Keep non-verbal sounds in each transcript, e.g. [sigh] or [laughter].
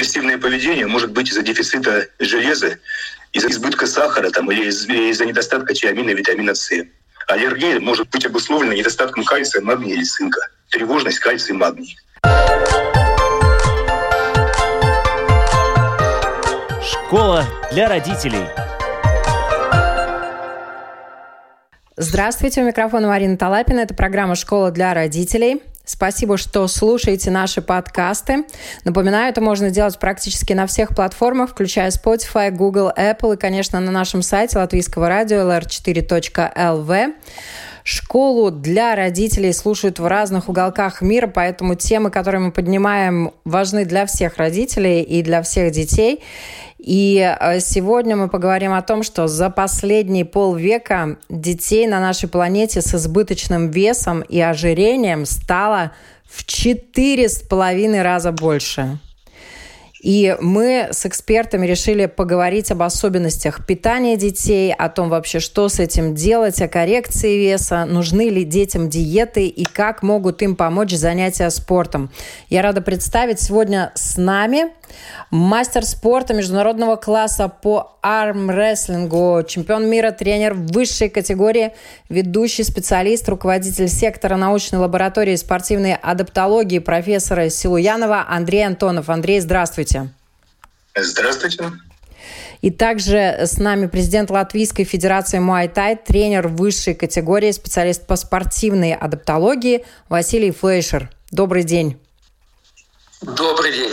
агрессивное поведение может быть из-за дефицита железа, из-за избытка сахара там, или из-за недостатка тиамина и витамина С. Аллергия может быть обусловлена недостатком кальция, магния или цинка. Тревожность, кальций, магний. Школа для родителей. Здравствуйте, у микрофона Марина Талапина. Это программа «Школа для родителей». Спасибо, что слушаете наши подкасты. Напоминаю, это можно делать практически на всех платформах, включая Spotify, Google, Apple и, конечно, на нашем сайте латвийского радио lr4.lv. Школу для родителей слушают в разных уголках мира, поэтому темы, которые мы поднимаем, важны для всех родителей и для всех детей. И э, сегодня мы поговорим о том, что за последние полвека детей на нашей планете с избыточным весом и ожирением стало в четыре с половиной раза больше. И мы с экспертами решили поговорить об особенностях питания детей, о том вообще, что с этим делать, о коррекции веса, нужны ли детям диеты и как могут им помочь занятия спортом. Я рада представить сегодня с нами мастер спорта международного класса по армрестлингу, чемпион мира, тренер высшей категории, ведущий специалист, руководитель сектора научной лаборатории спортивной адаптологии профессора Силуянова Андрей Антонов. Андрей, здравствуйте. Здравствуйте. И также с нами президент Латвийской Федерации Муайтай, тренер высшей категории, специалист по спортивной адаптологии Василий Флейшер. Добрый день. Добрый день.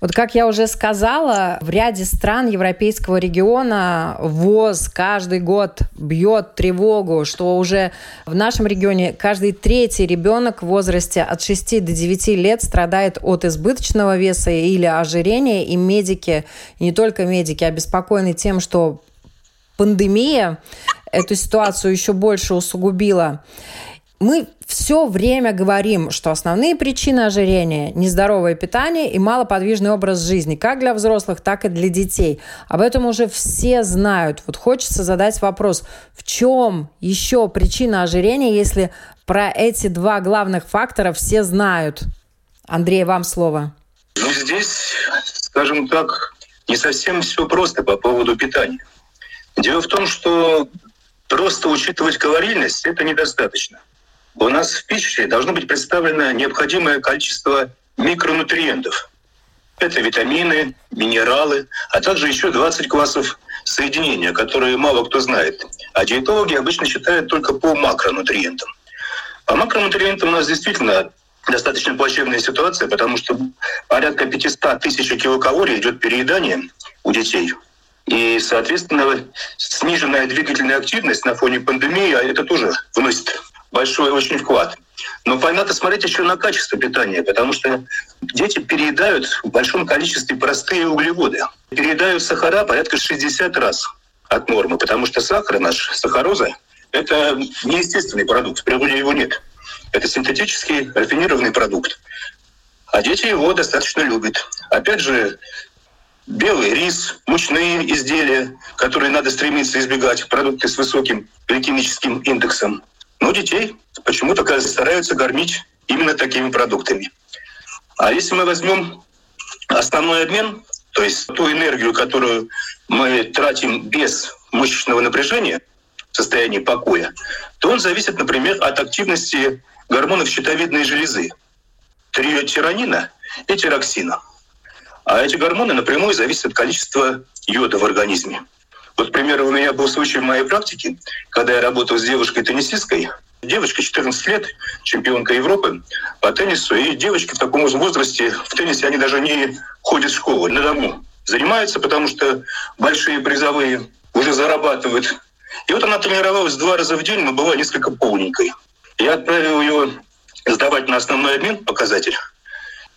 Вот как я уже сказала, в ряде стран европейского региона ВОЗ каждый год бьет тревогу, что уже в нашем регионе каждый третий ребенок в возрасте от 6 до 9 лет страдает от избыточного веса или ожирения, и медики, и не только медики, обеспокоены тем, что пандемия эту ситуацию еще больше усугубила мы все время говорим, что основные причины ожирения – нездоровое питание и малоподвижный образ жизни, как для взрослых, так и для детей. Об этом уже все знают. Вот хочется задать вопрос, в чем еще причина ожирения, если про эти два главных фактора все знают? Андрей, вам слово. Ну, здесь, скажем так, не совсем все просто по поводу питания. Дело в том, что просто учитывать калорийность – это недостаточно – у нас в пище должно быть представлено необходимое количество микронутриентов. Это витамины, минералы, а также еще 20 классов соединения, которые мало кто знает. А диетологи обычно считают только по макронутриентам. По макронутриентам у нас действительно достаточно плачевная ситуация, потому что порядка 500 тысяч килокалорий идет переедание у детей. И, соответственно, сниженная двигательная активность на фоне пандемии, а это тоже вносит большой очень вклад. Но надо смотреть еще на качество питания, потому что дети переедают в большом количестве простые углеводы. Переедают сахара порядка 60 раз от нормы, потому что сахар наш, сахароза, это неестественный продукт, в природе его нет. Это синтетический рафинированный продукт. А дети его достаточно любят. Опять же, белый рис, мучные изделия, которые надо стремиться избегать, продукты с высоким гликемическим индексом. Но детей почему-то стараются кормить именно такими продуктами. А если мы возьмем основной обмен, то есть ту энергию, которую мы тратим без мышечного напряжения в состоянии покоя, то он зависит, например, от активности гормонов щитовидной железы, триотиранина и тироксина. А эти гормоны напрямую зависят от количества йода в организме. Вот, к у меня был случай в моей практике, когда я работал с девушкой-теннисисткой. Девочка 14 лет, чемпионка Европы по теннису. И девочки в таком возрасте в теннисе, они даже не ходят в школу, на дому. Занимаются, потому что большие призовые уже зарабатывают. И вот она тренировалась два раза в день, но была несколько полненькой. Я отправил ее сдавать на основной обмен показатель.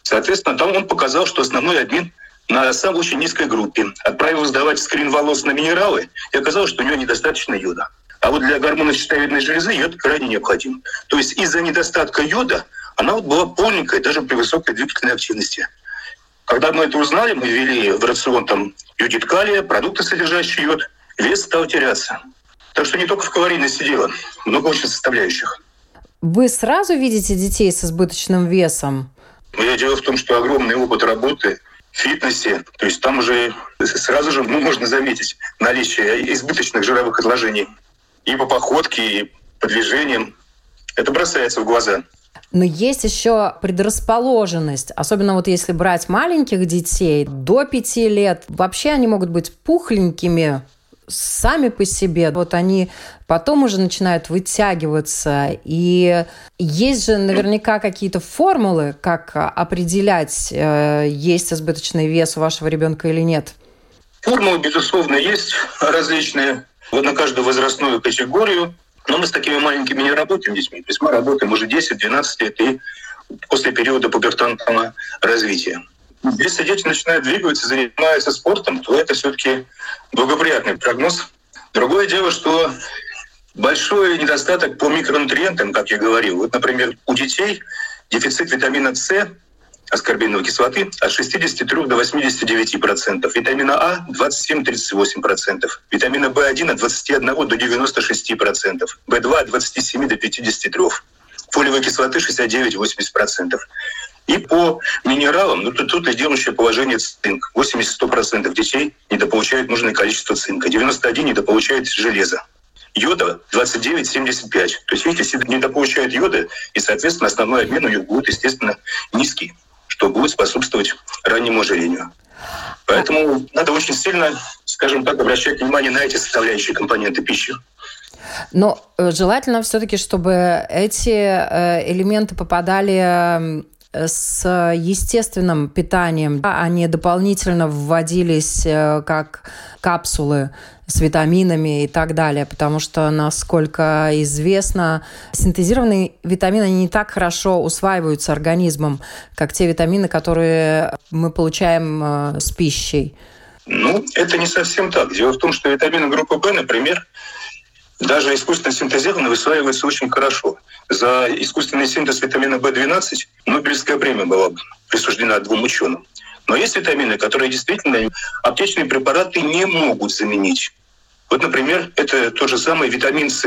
Соответственно, там он показал, что основной обмен на самой очень низкой группе. Отправил сдавать скрин волос на минералы, и оказалось, что у нее недостаточно йода. А вот для гормона щитовидной железы йод крайне необходим. То есть из-за недостатка йода она вот была полненькая даже при высокой двигательной активности. Когда мы это узнали, мы ввели в рацион там йодит калия, продукты, содержащие йод, вес стал теряться. Так что не только в калорийности дело, много очень составляющих. Вы сразу видите детей с избыточным весом? Ну, дело в том, что огромный опыт работы фитнесе. То есть там уже сразу же ну, можно заметить наличие избыточных жировых отложений и по походке, и по движениям. Это бросается в глаза. Но есть еще предрасположенность, особенно вот если брать маленьких детей до пяти лет, вообще они могут быть пухленькими, сами по себе, вот они потом уже начинают вытягиваться. И есть же наверняка какие-то формулы, как определять, э, есть избыточный вес у вашего ребенка или нет. Формулы, безусловно, есть различные вот на каждую возрастную категорию. Но мы с такими маленькими не работаем детьми. То есть мы работаем уже 10-12 лет и после периода пубертантного развития. Если дети начинают двигаться, занимаются спортом, то это все-таки благоприятный прогноз. Другое дело, что большой недостаток по микронутриентам, как я говорил. Вот, например, у детей дефицит витамина С, аскорбиновой кислоты, от 63 до 89 процентов, витамина А 27-38 процентов, витамина В1 от 21 до 96 процентов, В2 от 27 до 53, фолиевой кислоты 69-80 процентов. И по минералам, ну тут, тут лидирующее положение цинк. 80-100% детей недополучают нужное количество цинка, 91 недополучает железа. Йода 29-75. То есть, видите, если недополучают йода, и, соответственно, основной обмен у них будет, естественно, низкий, что будет способствовать раннему ожирению. Поэтому надо очень сильно, скажем так, обращать внимание на эти составляющие компоненты пищи. Но э, желательно все-таки, чтобы эти э, элементы попадали с естественным питанием, они дополнительно вводились э, как капсулы с витаминами и так далее, потому что, насколько известно, синтезированные витамины не так хорошо усваиваются организмом, как те витамины, которые мы получаем э, с пищей. Ну, это не совсем так. Дело в том, что витамины группы В, например, даже искусственно синтезированные высваиваются очень хорошо. За искусственный синтез витамина В12 Нобелевская премия была присуждена двум ученым. Но есть витамины, которые действительно аптечные препараты не могут заменить. Вот, например, это тот же самый витамин С,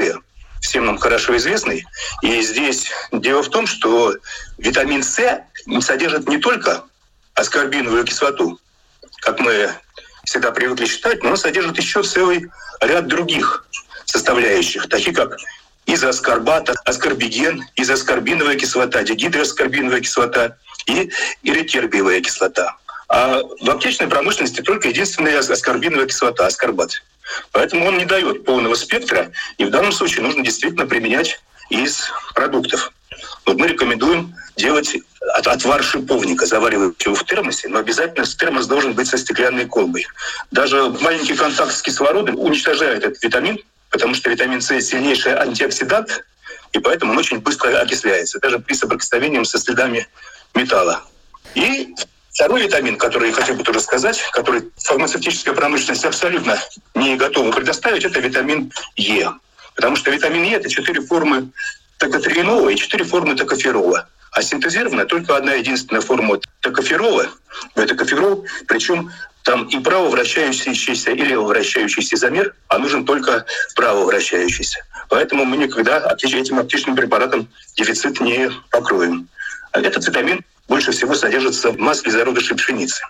всем нам хорошо известный. И здесь дело в том, что витамин С содержит не только аскорбиновую кислоту, как мы всегда привыкли считать, но он содержит еще целый ряд других составляющих, такие как изоаскорбат, аскорбиген, изоаскорбиновая кислота, дигидроаскорбиновая кислота и иритербиевая кислота. А в аптечной промышленности только единственная аскорбиновая кислота, аскорбат. Поэтому он не дает полного спектра, и в данном случае нужно действительно применять из продуктов. Вот мы рекомендуем делать отвар шиповника, заваривать его в термосе, но обязательно термос должен быть со стеклянной колбой. Даже маленький контакт с кислородом уничтожает этот витамин, потому что витамин С сильнейший антиоксидант, и поэтому он очень быстро окисляется, даже при соприкосновении со следами металла. И второй витамин, который я хотел бы тоже сказать, который фармацевтическая промышленность абсолютно не готова предоставить, это витамин Е. Потому что витамин Е – это четыре формы токотриенола и четыре формы токоферола. А синтезирована только одна единственная форма токоферола. Это коферол, причем там и право вращающийся, и лево вращающийся изомер, а нужен только право вращающийся. Поэтому мы никогда этим оптичным препаратом дефицит не покроем. А этот витамин больше всего содержится в масле зародышей пшеницы.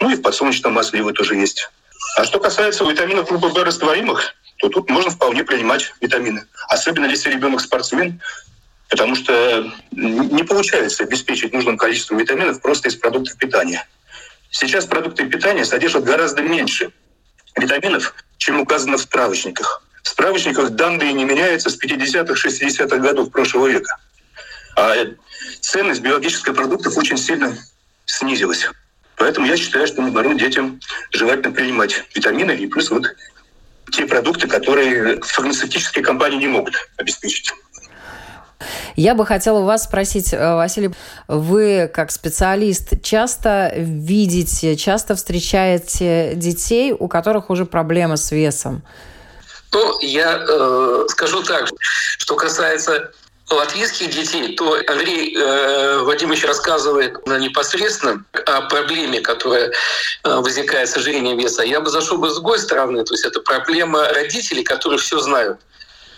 Ну и в подсолнечном масле его тоже есть. А что касается витаминов группы В растворимых, то тут можно вполне принимать витамины. Особенно если ребенок спортсмен, потому что не получается обеспечить нужным количеством витаминов просто из продуктов питания. Сейчас продукты питания содержат гораздо меньше витаминов, чем указано в справочниках. В справочниках данные не меняются с 50-х, 60-х годов прошлого века. А ценность биологических продуктов очень сильно снизилась. Поэтому я считаю, что наоборот детям желательно принимать витамины и плюс вот те продукты, которые фармацевтические компании не могут обеспечить. Я бы хотела вас спросить, э, Василий, вы как специалист часто видите, часто встречаете детей, у которых уже проблемы с весом? Ну, я э, скажу так, что касается латвийских детей, то Андрей э, Владимирович рассказывает непосредственно о проблеме, которая э, возникает с ожирением веса. Я бы зашел бы с другой стороны, то есть это проблема родителей, которые все знают.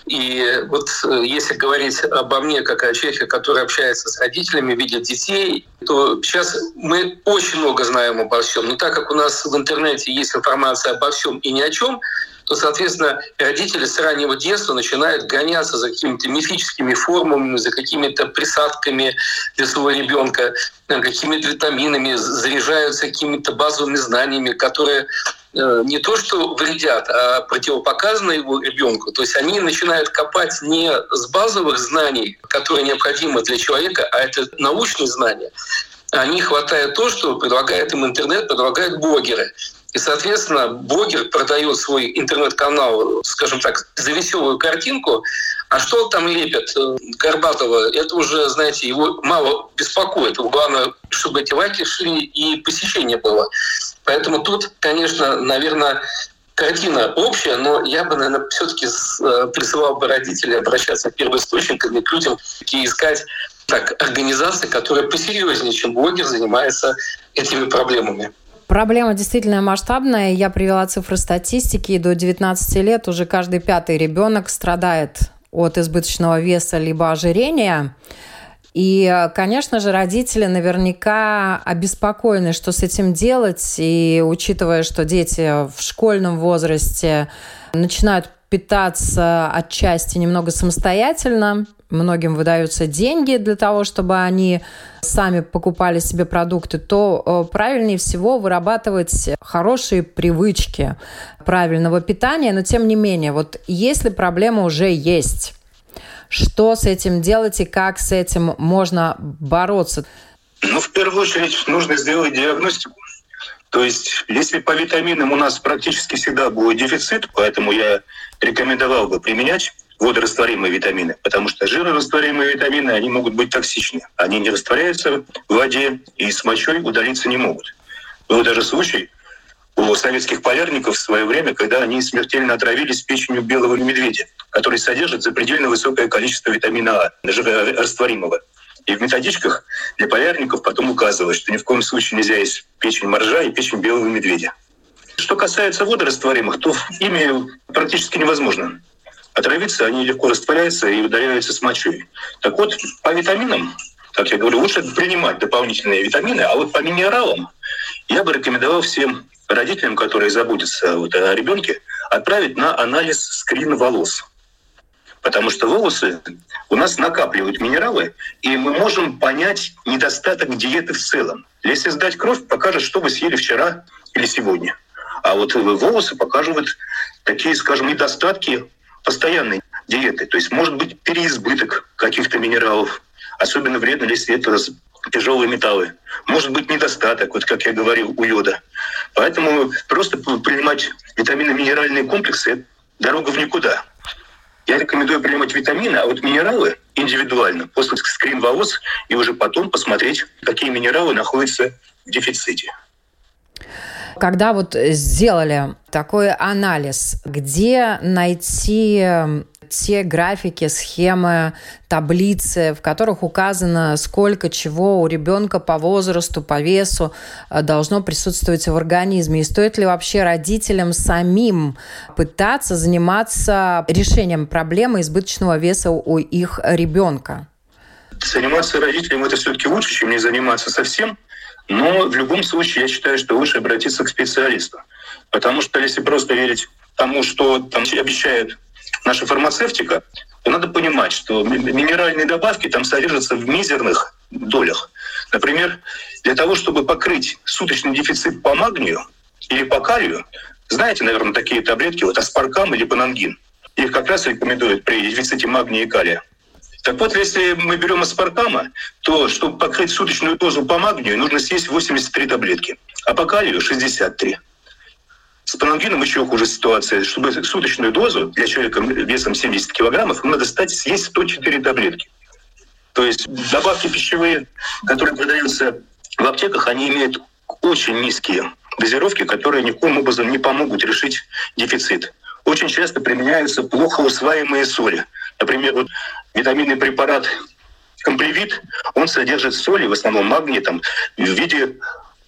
И вот э, если говорить обо мне, как о человеке, который общается с родителями, видит детей, то сейчас мы очень много знаем обо всем. Но так как у нас в интернете есть информация обо всем и ни о чем, то, соответственно, родители с раннего детства начинают гоняться за какими-то мифическими формулами, за какими-то присадками для своего ребенка, какими-то витаминами, заряжаются какими-то базовыми знаниями, которые э, не то что вредят, а противопоказаны его ребенку. То есть они начинают копать не с базовых знаний, которые необходимы для человека, а это научные знания. Они хватают то, что предлагает им интернет, предлагают блогеры. И, соответственно, блогер продает свой интернет-канал, скажем так, за веселую картинку, а что там лепят э, Горбатова, это уже, знаете, его мало беспокоит. Главное, чтобы эти лайки шли и посещение было. Поэтому тут, конечно, наверное, картина общая, но я бы, наверное, все-таки э, призывал бы родителей обращаться к первоисточникам к людям и искать так, организации, которые посерьезнее, чем блогер, занимаются этими проблемами. Проблема действительно масштабная. Я привела цифры статистики. До 19 лет уже каждый пятый ребенок страдает от избыточного веса либо ожирения. И, конечно же, родители наверняка обеспокоены, что с этим делать. И учитывая, что дети в школьном возрасте начинают питаться отчасти немного самостоятельно, многим выдаются деньги для того, чтобы они сами покупали себе продукты, то э, правильнее всего вырабатывать хорошие привычки правильного питания. Но тем не менее, вот если проблема уже есть, что с этим делать и как с этим можно бороться? Ну, в первую очередь, нужно сделать диагностику. То есть, если по витаминам у нас практически всегда будет дефицит, поэтому я рекомендовал бы применять водорастворимые витамины, потому что жирорастворимые витамины, они могут быть токсичны. Они не растворяются в воде и с мочой удалиться не могут. Был даже случай у советских полярников в свое время, когда они смертельно отравились печенью белого медведя, который содержит запредельно высокое количество витамина А, жирорастворимого. И в методичках для полярников потом указывалось, что ни в коем случае нельзя есть печень моржа и печень белого медведя. Что касается водорастворимых, то ими практически невозможно отравиться, они легко растворяются и удаляются с мочой. Так вот, по витаминам, как я говорю, лучше принимать дополнительные витамины, а вот по минералам я бы рекомендовал всем родителям, которые заботятся вот о ребенке, отправить на анализ скрин волос. Потому что волосы у нас накапливают минералы, и мы можем понять недостаток диеты в целом. Если сдать кровь, покажет, что вы съели вчера или сегодня. А вот волосы покажут такие, скажем, недостатки постоянной диеты. То есть может быть переизбыток каких-то минералов. Особенно вредно, если это тяжелые металлы. Может быть недостаток, вот как я говорил, у йода. Поэтому просто принимать витаминно-минеральные комплексы – дорога в никуда. Я рекомендую принимать витамины, а вот минералы индивидуально, после скрин волос, и уже потом посмотреть, какие минералы находятся в дефиците. Когда вот сделали такой анализ, где найти эм, те графики, схемы, таблицы, в которых указано, сколько чего у ребенка по возрасту, по весу э, должно присутствовать в организме. И стоит ли вообще родителям самим пытаться заниматься решением проблемы избыточного веса у их ребенка? Заниматься родителям это все-таки лучше, чем не заниматься совсем. Но в любом случае я считаю, что лучше обратиться к специалисту. Потому что если просто верить тому, что там обещает наша фармацевтика, то надо понимать, что минеральные добавки там содержатся в мизерных долях. Например, для того, чтобы покрыть суточный дефицит по магнию или по калию, знаете, наверное, такие таблетки, вот аспаркам или панангин. Их как раз рекомендуют при дефиците магния и калия. Так вот, если мы берем аспартама, то чтобы покрыть суточную дозу по магнию, нужно съесть 83 таблетки, а по калию 63. С панангином еще хуже ситуация. Чтобы суточную дозу для человека весом 70 килограммов, надо стать съесть 104 таблетки. То есть добавки пищевые, которые продаются в аптеках, они имеют очень низкие дозировки, которые никаким образом не помогут решить дефицит. Очень часто применяются плохо усваиваемые соли. Например, вот витаминный препарат комплевит, он содержит соли, в основном магний, там, в виде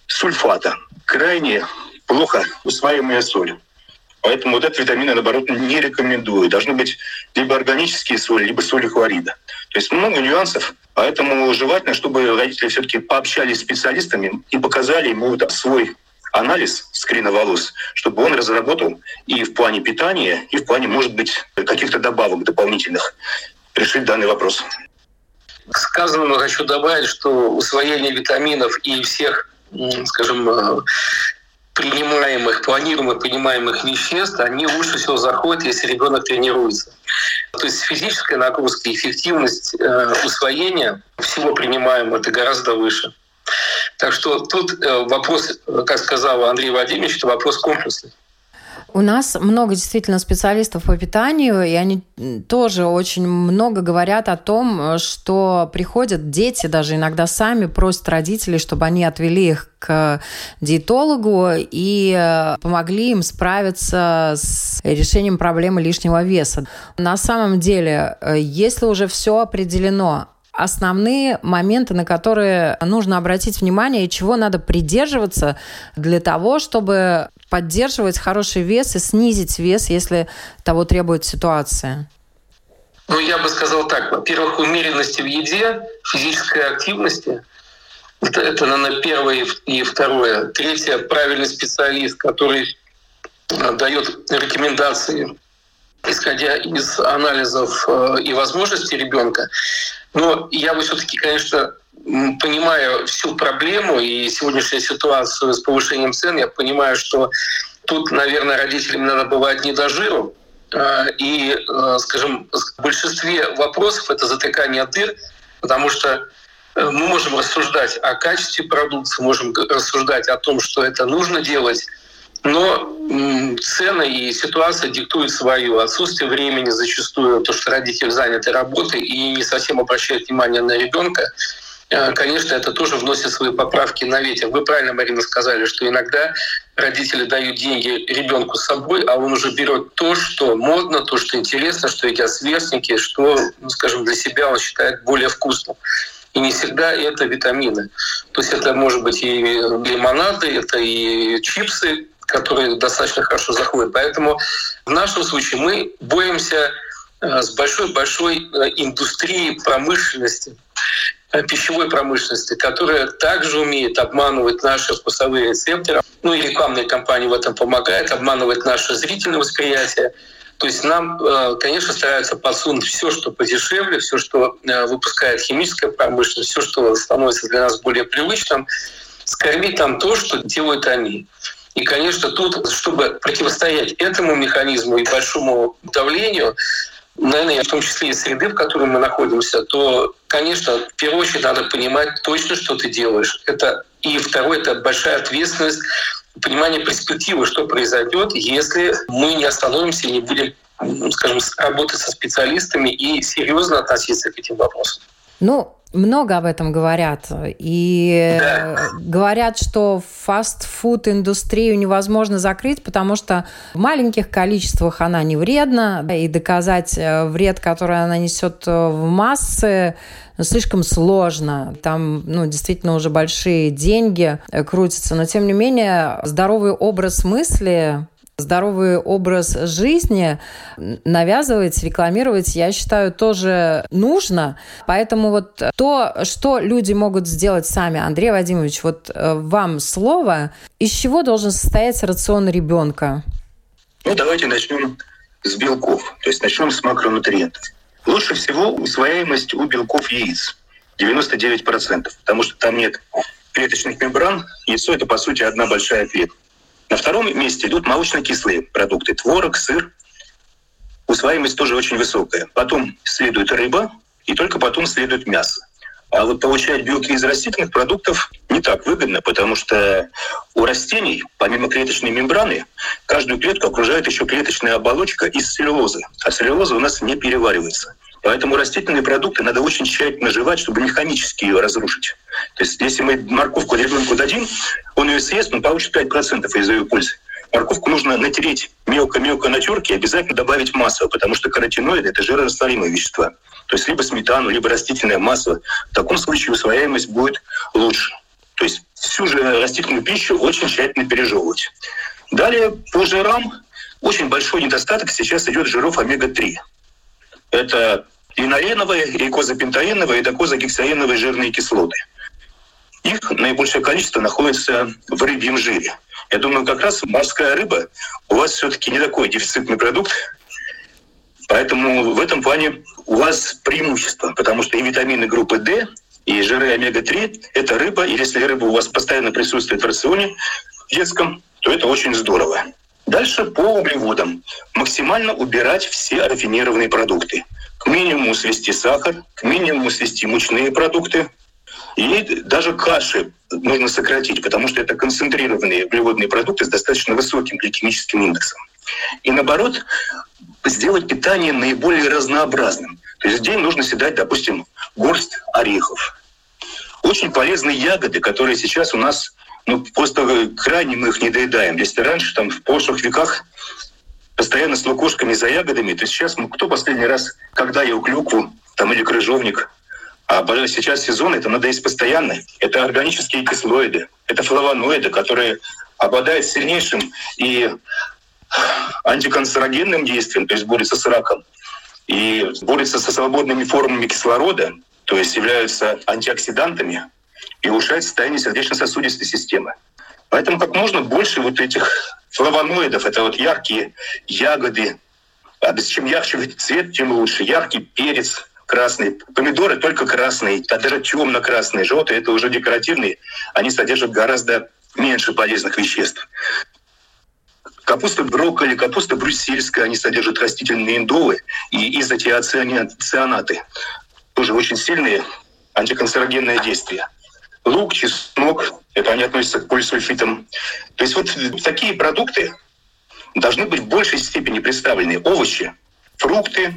сульфата. Крайне плохо усваиваемая соль. Поэтому вот этот витамин наоборот, не рекомендую. Должны быть либо органические соли, либо соли хлорида. То есть много нюансов. Поэтому желательно, чтобы родители все-таки пообщались с специалистами и показали ему свой анализ скрина волос, чтобы он разработал и в плане питания, и в плане, может быть, каких-то добавок дополнительных решить данный вопрос. К сказанному хочу добавить, что усвоение витаминов и всех, скажем, э, принимаемых, планируемых принимаемых веществ, они лучше всего заходят, если ребенок тренируется. То есть физическая нагрузка эффективность э, усвоения всего принимаемого это гораздо выше. Так что тут э, вопрос, как сказал Андрей Владимирович, это вопрос комплексный. У нас много действительно специалистов по питанию, и они тоже очень много говорят о том, что приходят дети, даже иногда сами просят родителей, чтобы они отвели их к диетологу и э, помогли им справиться с решением проблемы лишнего веса. На самом деле, э, если уже все определено, основные моменты, на которые нужно обратить внимание и чего надо придерживаться для того, чтобы поддерживать хороший вес и снизить вес, если того требует ситуация? Ну, я бы сказал так. Во-первых, умеренности в еде, физической активности. Это, это наверное, первое и второе. Третье, правильный специалист, который э, дает рекомендации, исходя из анализов э, и возможностей ребенка. Но я бы все-таки, конечно, понимаю всю проблему и сегодняшнюю ситуацию с повышением цен, я понимаю, что тут, наверное, родителям надо бывать не до жиру. А, и, а, скажем, в большинстве вопросов это затыкание дыр, потому что э, мы можем рассуждать о качестве продукции, можем рассуждать о том, что это нужно делать, но цены и ситуация диктуют свою. Отсутствие времени зачастую, то, что родитель занят работой и не совсем обращает внимание на ребенка, э, конечно, это тоже вносит свои поправки на ветер. Вы правильно, Марина, сказали, что иногда родители дают деньги ребенку с собой, а он уже берет то, что модно, то, что интересно, что едят сверстники, что, ну, скажем, для себя он считает более вкусным. И не всегда это витамины. То есть это может быть и лимонады, это и чипсы, которые достаточно хорошо заходят. Поэтому в нашем случае мы боремся э, с большой-большой э, индустрией промышленности, э, пищевой промышленности, которая также умеет обманывать наши вкусовые рецепторы. Ну и рекламные компании в этом помогают, обманывать наше зрительное восприятие. То есть нам, конечно, стараются подсунуть все, что подешевле, все, что выпускает химическая промышленность, все, что становится для нас более привычным, скормить там то, что делают они. И, конечно, тут, чтобы противостоять этому механизму и большому давлению, наверное, в том числе и среды, в которой мы находимся, то, конечно, в первую очередь надо понимать точно, что ты делаешь. Это и второе, это большая ответственность, понимание перспективы, что произойдет, если мы не остановимся и не будем, скажем, работать со специалистами и серьезно относиться к этим вопросам. Ну, много об этом говорят. И да. говорят, что фастфуд индустрию невозможно закрыть, потому что в маленьких количествах она не вредна, и доказать э, вред, который она несет э, в массы, ну, слишком сложно. Там, ну, действительно уже большие деньги э, крутятся. Но, тем не менее, здоровый образ мысли здоровый образ жизни навязывать, рекламировать, я считаю, тоже нужно. Поэтому вот то, что люди могут сделать сами, Андрей Вадимович, вот э, вам слово, из чего должен состоять рацион ребенка? Ну, давайте начнем с белков, то есть начнем с макронутриентов. Лучше всего усвояемость у белков яиц 99%, потому что там нет клеточных мембран. Яйцо – это, по сути, одна большая клетка. На втором месте идут молочно-кислые продукты. Творог, сыр. Усваиваемость тоже очень высокая. Потом следует рыба, и только потом следует мясо. А вот получать белки из растительных продуктов не так выгодно, потому что у растений, помимо клеточной мембраны, каждую клетку окружает еще клеточная оболочка из целлюлозы. А целлюлоза у нас не переваривается. Поэтому растительные продукты надо очень тщательно жевать, чтобы механически ее разрушить. То есть если мы морковку ребенку дадим, он ее съест, он получит 5% из ее пользы. Морковку нужно натереть мелко-мелко на терке и обязательно добавить масло, потому что каротиноиды – это жирорастворимые вещества. То есть либо сметану, либо растительное масло. В таком случае усвояемость будет лучше. То есть всю же растительную пищу очень тщательно пережевывать. Далее по жирам очень большой недостаток сейчас идет жиров омега-3. Это линареновые, и козапентаиновые, и докозагексаиновые жирные кислоты. Их наибольшее количество находится в рыбьем жире. Я думаю, как раз морская рыба у вас все-таки не такой дефицитный продукт, поэтому в этом плане у вас преимущество, потому что и витамины группы D, и жиры омега-3 — это рыба, и если рыба у вас постоянно присутствует в рационе детском, то это очень здорово. Дальше по углеводам. Максимально убирать все рафинированные продукты. К минимуму свести сахар, к минимуму свести мучные продукты. И даже каши нужно сократить, потому что это концентрированные углеводные продукты с достаточно высоким гликемическим индексом. И наоборот, сделать питание наиболее разнообразным. То есть в день нужно съедать, допустим, горсть орехов. Очень полезные ягоды, которые сейчас у нас ну, просто крайне мы их не доедаем. Если раньше, там, в прошлых веках постоянно с лукошками за ягодами, то сейчас ну, кто последний раз, когда ел клюкву там, или крыжовник, а сейчас сезон, это надо есть постоянно. Это органические кислоиды, это флавоноиды, которые обладают сильнейшим и антиканцерогенным действием, то есть борются с раком, и борются со свободными формами кислорода, то есть являются антиоксидантами, и улучшает состояние сердечно-сосудистой системы. Поэтому как можно больше вот этих флавоноидов, это вот яркие ягоды, а чем ярче цвет, тем лучше. Яркий перец, красный. Помидоры только красные, а даже темно-красные, желтые, это уже декоративные. Они содержат гораздо меньше полезных веществ. Капуста брокколи, капуста брюссельская, они содержат растительные индолы и изотиоцианаты. Тоже очень сильные антиканцерогенные действия лук, чеснок, это они относятся к полисульфитам. То есть вот такие продукты должны быть в большей степени представлены. Овощи, фрукты,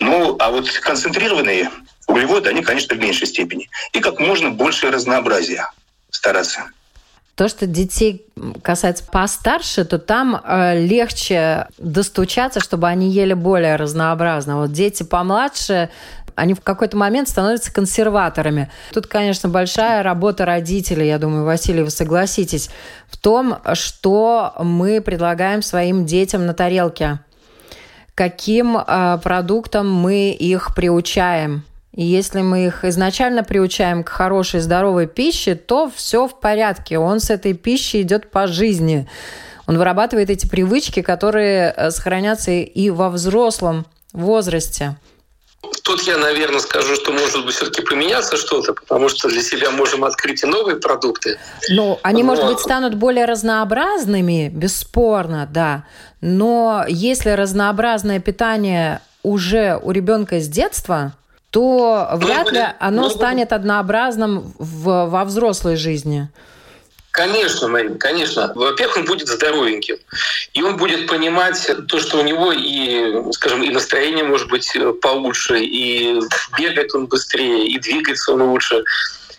ну, а вот концентрированные углеводы, они, конечно, в меньшей степени. И как можно больше разнообразия стараться. То, что детей касается постарше, то там э, легче достучаться, чтобы они ели более разнообразно. Вот дети помладше, они в какой-то момент становятся консерваторами. Тут, конечно, большая работа родителей, я думаю, Василий, вы согласитесь, в том, что мы предлагаем своим детям на тарелке. Каким э, продуктам мы их приучаем. И если мы их изначально приучаем к хорошей здоровой пище, то все в порядке. Он с этой пищей идет по жизни. Он вырабатывает эти привычки, которые э, сохранятся и во взрослом возрасте. Тут я, наверное, скажу, что может быть все-таки поменяться что-то, потому что для себя можем открыть и новые продукты. Ну, они, Но... может быть, станут более разнообразными, бесспорно, да. Но если разнообразное питание уже у ребенка с детства, то вряд ли оно станет однообразным в, во взрослой жизни. Конечно, Марин, конечно. Во-первых, он будет здоровеньким. И он будет понимать то, что у него и, скажем, и настроение может быть э, получше, и бегает он быстрее, и двигается он лучше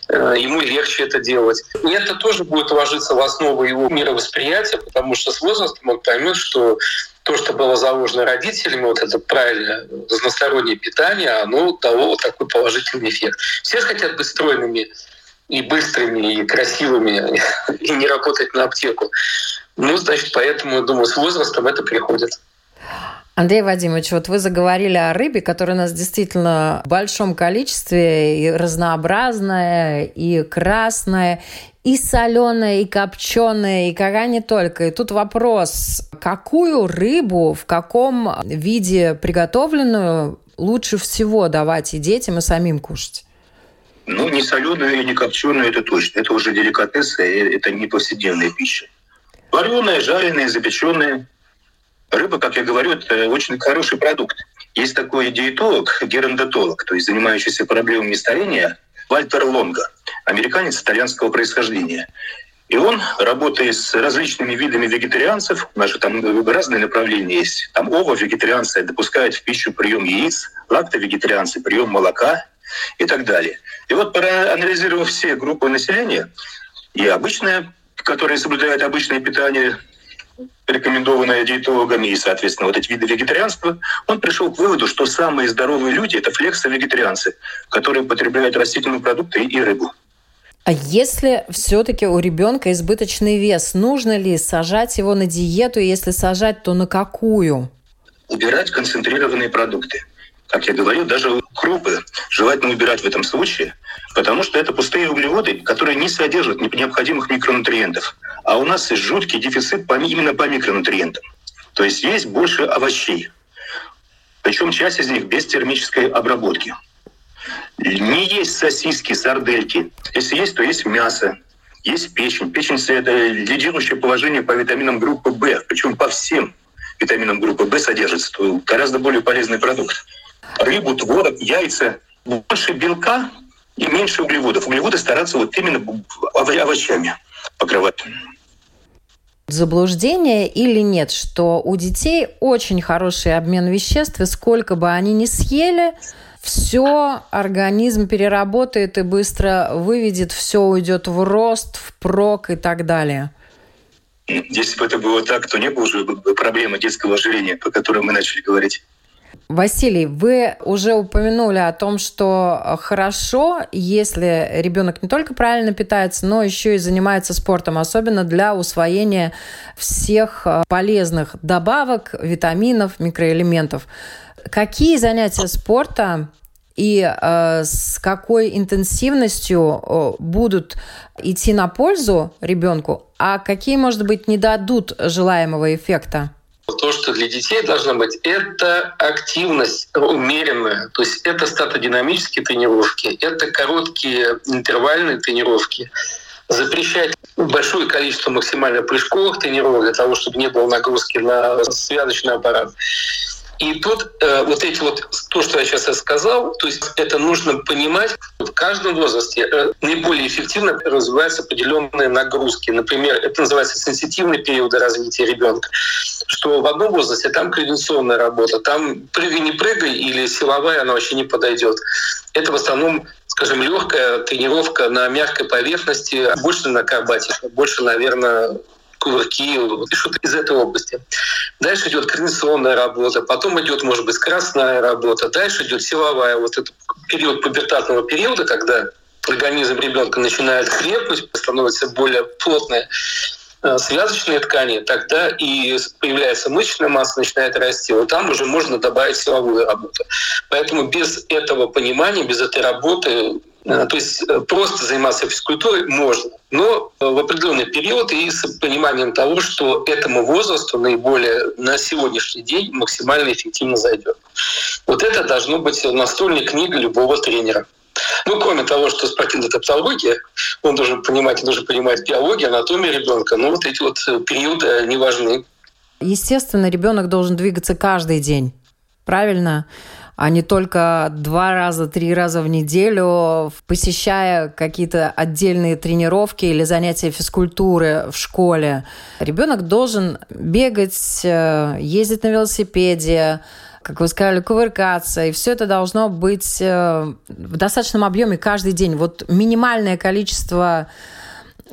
э, ему легче это делать. И это тоже будет ложиться в основу его мировосприятия, потому что с возрастом он поймет, что то, что было заложено родителями, вот это правильное разностороннее питание, оно дало вот такой положительный эффект. Все хотят быть стройными и быстрыми, и красивыми, [laughs] и не работать на аптеку. Ну, значит, поэтому, думаю, с возрастом это приходит. Андрей Вадимович, вот вы заговорили о рыбе, которая у нас действительно в большом количестве, и разнообразная, и красная, и соленая, и копченая, и какая не только. И тут вопрос, какую рыбу в каком виде приготовленную лучше всего давать и детям, и самим кушать? Ну, не соленую и не копченую, это точно. Это уже деликатесы, это не повседневная пища. Вареная, жареная, запеченная. Рыба, как я говорю, это очень хороший продукт. Есть такой диетолог, герондотолог, то есть занимающийся проблемами старения, Вальтер Лонга, американец итальянского происхождения. И он, работая с различными видами вегетарианцев, у нас же там разные направления есть, там ово-вегетарианцы допускают в пищу прием яиц, лакто-вегетарианцы прием молока и так далее. И вот проанализировав все группы населения, и обычное, которые соблюдают обычное питание, рекомендованное диетологами и, соответственно, вот эти виды вегетарианства, он пришел к выводу, что самые здоровые люди — это флексо-вегетарианцы, которые потребляют растительные продукты и рыбу. А если все-таки у ребенка избыточный вес, нужно ли сажать его на диету? Если сажать, то на какую? Убирать концентрированные продукты. Как я говорил, даже крупы желательно убирать в этом случае, потому что это пустые углеводы, которые не содержат необходимых микронутриентов. А у нас есть жуткий дефицит именно по микронутриентам. То есть есть больше овощей. Причем часть из них без термической обработки. Не есть сосиски, сардельки. Если есть, то есть мясо, есть печень. Печень – это лидирующее положение по витаминам группы В, причем по всем витаминам группы В содержится. То гораздо более полезный продукт. Рыбу, творог, яйца. Больше белка и меньше углеводов. Углеводы стараться вот именно овощами покрывать. Заблуждение или нет, что у детей очень хороший обмен веществ, и сколько бы они ни съели, все организм переработает и быстро выведет, все уйдет в рост, в прок и так далее. Если бы это было так, то не было уже проблемы детского ожирения, по которой мы начали говорить. Василий, вы уже упомянули о том, что хорошо, если ребенок не только правильно питается, но еще и занимается спортом, особенно для усвоения всех полезных добавок, витаминов, микроэлементов. Какие занятия спорта и э, с какой интенсивностью э, будут идти на пользу ребенку, а какие, может быть, не дадут желаемого эффекта? То, что для детей должно быть, это активность умеренная, то есть это статодинамические тренировки, это короткие интервальные тренировки, запрещать большое количество максимально прыжковых тренировок для того, чтобы не было нагрузки на связочный аппарат. И тут э, вот эти вот, то, что я сейчас сказал, то есть это нужно понимать, в каждом возрасте э, наиболее эффективно развиваются определенные нагрузки. Например, это называется сенситивный период развития ребенка, что в одном возрасте там координационная работа, там прыгай, не прыгай или силовая, она вообще не подойдет. Это в основном скажем, легкая тренировка на мягкой поверхности, больше на акробатике, больше, наверное, кувырки, что-то из этой области. Дальше идет координационная работа, потом идет, может быть, скоростная работа, дальше идет силовая. Вот этот период пубертатного периода, когда организм ребенка начинает крепнуть, становится более плотной, э, связочные ткани, тогда и появляется мышечная масса, начинает расти. Вот там уже можно добавить силовую работу. Поэтому без этого понимания, без этой работы то есть э, просто заниматься физкультурой можно, но э, в определенный период и с пониманием того, что этому возрасту наиболее на сегодняшний день максимально эффективно зайдет. Вот это должно быть настольной книгой любого тренера. Ну, кроме того, что спортивная тавтология, он должен понимать, он должен понимать биологию, анатомию ребенка, но вот эти вот периоды, не важны. Естественно, ребенок должен двигаться каждый день. Правильно? А не только два раза, три раза в неделю, посещая какие-то отдельные тренировки или занятия физкультуры в школе. Ребенок должен бегать, э, ездить на велосипеде, как вы сказали, кувыркаться. И все это должно быть э, в достаточном объеме каждый день. Вот минимальное количество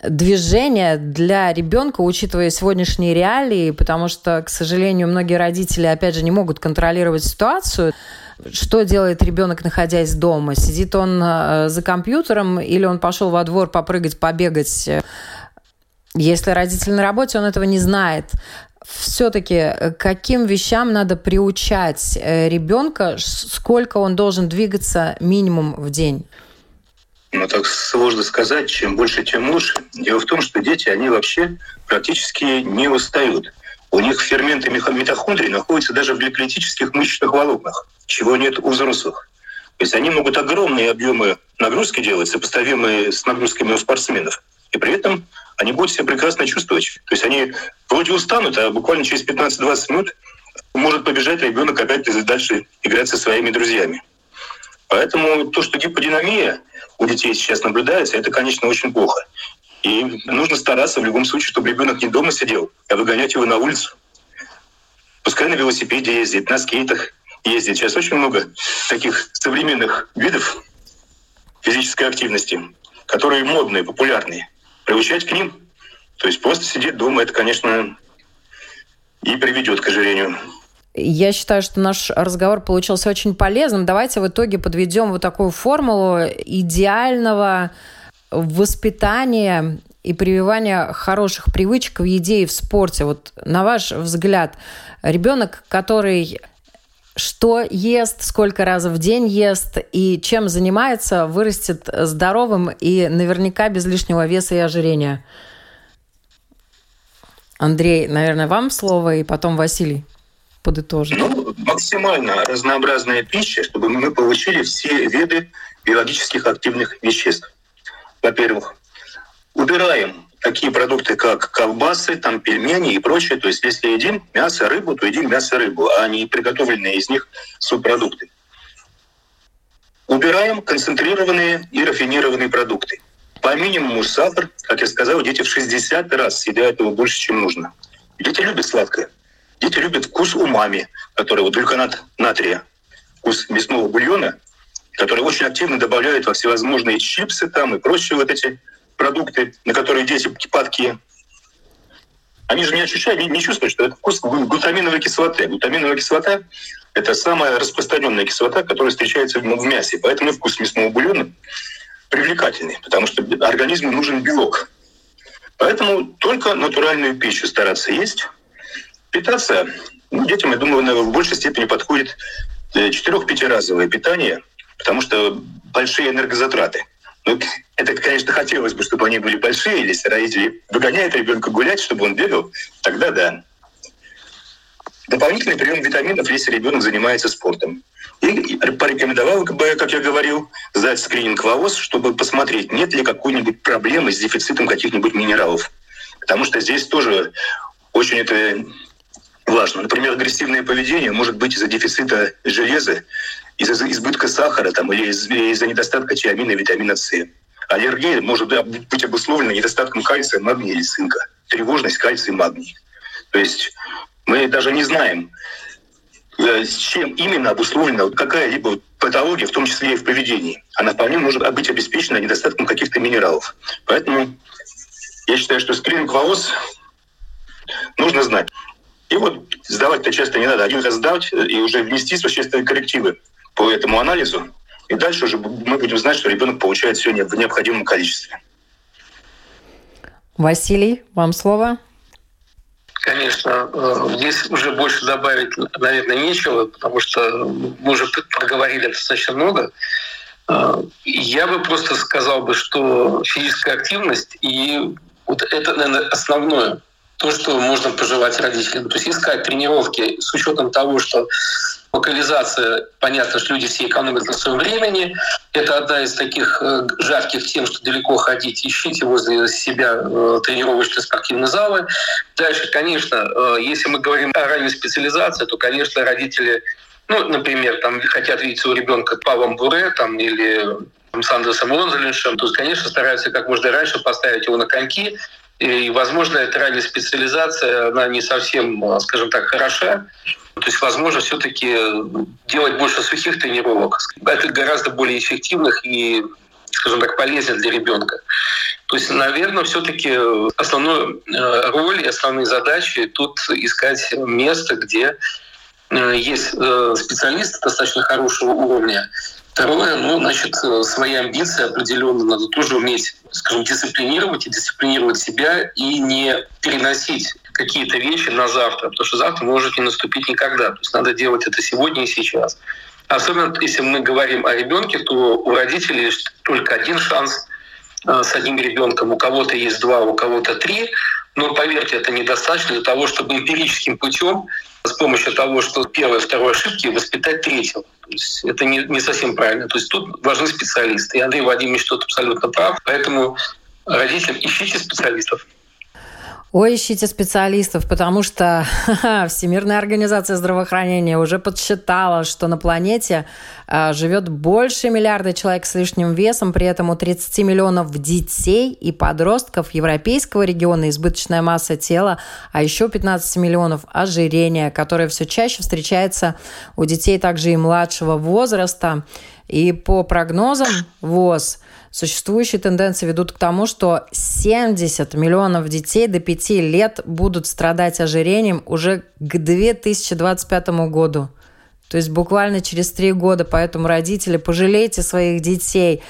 движения для ребенка, учитывая сегодняшние реалии, потому что, к сожалению, многие родители, опять же, не могут контролировать ситуацию. Что делает ребенок, находясь дома? Сидит он э, за компьютером или он пошел во двор попрыгать, побегать? Если родитель на работе, он этого не знает. Все-таки э, каким вещам надо приучать э, ребенка, сколько он должен двигаться минимум в день? Ну, так сложно сказать, чем больше, тем лучше. Дело в том, что дети, они вообще практически не устают. У них ферменты митохондрий находятся даже в гликолитических мышечных волокнах, чего нет у взрослых. То есть они могут огромные объемы нагрузки делать, сопоставимые с нагрузками у спортсменов. И при этом они будут себя прекрасно чувствовать. То есть они вроде устанут, а буквально через 15-20 минут может побежать ребенок опять дальше играть со своими друзьями. Поэтому то, что гиподинамия у детей сейчас наблюдается, это, конечно, очень плохо. И нужно стараться в любом случае, чтобы ребенок не дома сидел, а выгонять его на улицу. Пускай на велосипеде ездит, на скейтах ездит. Сейчас очень много таких современных видов физической активности, которые модные, популярные. Приучать к ним. То есть просто сидеть дома, это, конечно, и приведет к ожирению. Я считаю, что наш разговор получился очень полезным. Давайте в итоге подведем вот такую формулу идеального воспитание и прививание хороших привычек в еде и в спорте. Вот на ваш взгляд, ребенок, который что ест, сколько раз в день ест и чем занимается, вырастет здоровым и наверняка без лишнего веса и ожирения. Андрей, наверное, вам слово, и потом Василий подытожит. Ну, максимально разнообразная пища, чтобы мы получили все виды биологических активных веществ. Во-первых, убираем такие продукты, как колбасы, там пельмени и прочее. То есть если едим мясо, рыбу, то едим мясо, рыбу, а не приготовленные из них субпродукты. Убираем концентрированные и рафинированные продукты. По минимуму сахар, как я сказал, дети в 60 раз съедают его больше, чем нужно. Дети любят сладкое. Дети любят вкус умами, который вот глюконат натрия, вкус мясного бульона, который очень активно добавляют во всевозможные чипсы там и прочие вот эти продукты, на которые дети падки, они же не ощущают, не, не чувствуют, что это вкус глутаминовой кислоты. Глутаминовая кислота – это самая распространенная кислота, которая встречается в мясе. Поэтому вкус мясного бульона привлекательный, потому что организму нужен белок. Поэтому только натуральную пищу стараться есть. Питаться ну, детям, я думаю, в большей степени подходит 4-5-разовое э, питание, потому что большие энергозатраты – ну, это, конечно, хотелось бы, чтобы они были большие, или если родители выгоняют ребенка гулять, чтобы он бегал, тогда да. Дополнительный прием витаминов, если ребенок занимается спортом. И порекомендовал, как я говорил, сдать скрининг волос, чтобы посмотреть, нет ли какой-нибудь проблемы с дефицитом каких-нибудь минералов. Потому что здесь тоже очень это важно. Например, агрессивное поведение может быть из-за дефицита железа из-за избытка сахара там, или из-за недостатка тиамина и витамина С. Аллергия может быть обусловлена недостатком кальция, магния или цинка. Тревожность, кальций, магний. То есть мы даже не знаем, э, с чем именно обусловлена какая-либо патология, в том числе и в поведении. Она вполне может быть обеспечена недостатком каких-то минералов. Поэтому я считаю, что скрининг волос нужно знать. И вот сдавать-то часто не надо. Один раз сдать и уже внести существенные коррективы по этому анализу. И дальше уже мы будем знать, что ребенок получает все в необходимом количестве. Василий, вам слово. Конечно, э, здесь уже больше добавить, наверное, нечего, потому что мы уже проговорили достаточно много. Э, я бы просто сказал бы, что физическая активность и вот это, наверное, основное, то, что можно пожелать родителям. То есть искать тренировки с учетом того, что Локализация, понятно, что люди все экономят на своем времени. Это одна из таких э, жарких тем, что далеко ходить. Ищите возле себя э, тренировочные спортивные залы. Дальше, конечно, э, если мы говорим о ранней специализации, то, конечно, родители ну, например, там хотят видеть своего ребенка Павлом Буре там, или с Андерсом Лонзелиншем, то, конечно, стараются как можно раньше поставить его на коньки. И, возможно, эта ранняя специализация, она не совсем, скажем так, хороша. То есть, возможно, все-таки делать больше сухих тренировок. Это гораздо более эффективных и скажем так, полезен для ребенка. То есть, наверное, все-таки основную э, роль и основные задачи тут искать место, где э, есть э, специалисты достаточно хорошего уровня. Второе, ну, значит, свои амбиции определенно надо тоже уметь, скажем, дисциплинировать и дисциплинировать себя и не переносить какие-то вещи на завтра, потому что завтра может не наступить никогда. То есть надо делать это сегодня и сейчас. Особенно если мы говорим о ребенке, то у родителей только один шанс э, с одним ребенком. У кого-то есть два, у кого-то три. Но поверьте, это недостаточно для того, чтобы эмпирическим путем с помощью того, что первой, второй ошибки воспитать третьего. Есть это не, не совсем правильно. То есть тут важны специалисты. И Андрей Владимирович тут абсолютно прав. Поэтому родителям ищите специалистов. Ой, ищите специалистов, потому что Всемирная организация здравоохранения уже подсчитала, что на планете э, живет больше миллиарда человек с лишним весом, при этом у 30 миллионов детей и подростков европейского региона избыточная масса тела, а еще 15 миллионов ожирения, которое все чаще встречается у детей также и младшего возраста. И по прогнозам ВОЗ – Существующие тенденции ведут к тому, что 70 миллионов детей до 5 лет будут страдать ожирением уже к 2025 году. То есть буквально через три года. Поэтому родители, пожалейте своих детей.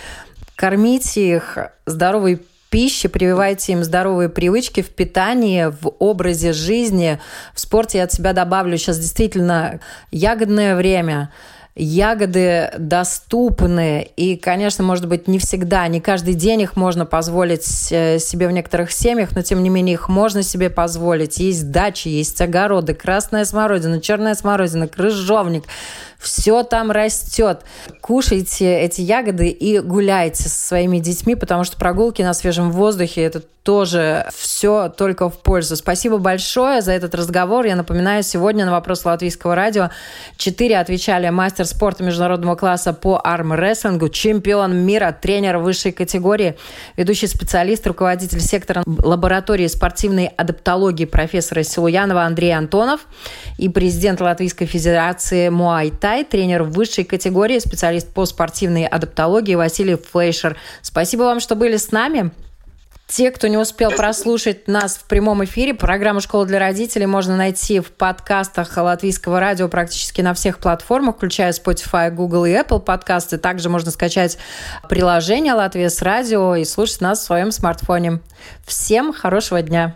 Кормите их здоровой пищи, прививайте им здоровые привычки в питании, в образе жизни. В спорте я от себя добавлю сейчас действительно ягодное время – ягоды доступны, и, конечно, может быть, не всегда, не каждый день их можно позволить э, себе в некоторых семьях, но, тем не менее, их можно себе позволить. Есть дачи, есть огороды, красная смородина, черная смородина, крыжовник, все там растет. Кушайте эти ягоды и гуляйте со своими детьми, потому что прогулки на свежем воздухе – это тоже все только в пользу. Спасибо большое за этот разговор. Я напоминаю, сегодня на вопрос Латвийского радио четыре отвечали мастер спорта международного класса по армрестлингу, чемпион мира, тренер высшей категории, ведущий специалист, руководитель сектора лаборатории спортивной адаптологии профессора Силуянова Андрей Антонов и президент Латвийской Федерации Муай-Тай, тренер высшей категории, специалист по спортивной адаптологии Василий Флейшер. Спасибо вам, что были с нами. Те, кто не успел прослушать нас в прямом эфире, программу «Школа для родителей» можно найти в подкастах Латвийского радио практически на всех платформах, включая Spotify, Google и Apple подкасты. Также можно скачать приложение «Латвия с радио» и слушать нас в своем смартфоне. Всем хорошего дня!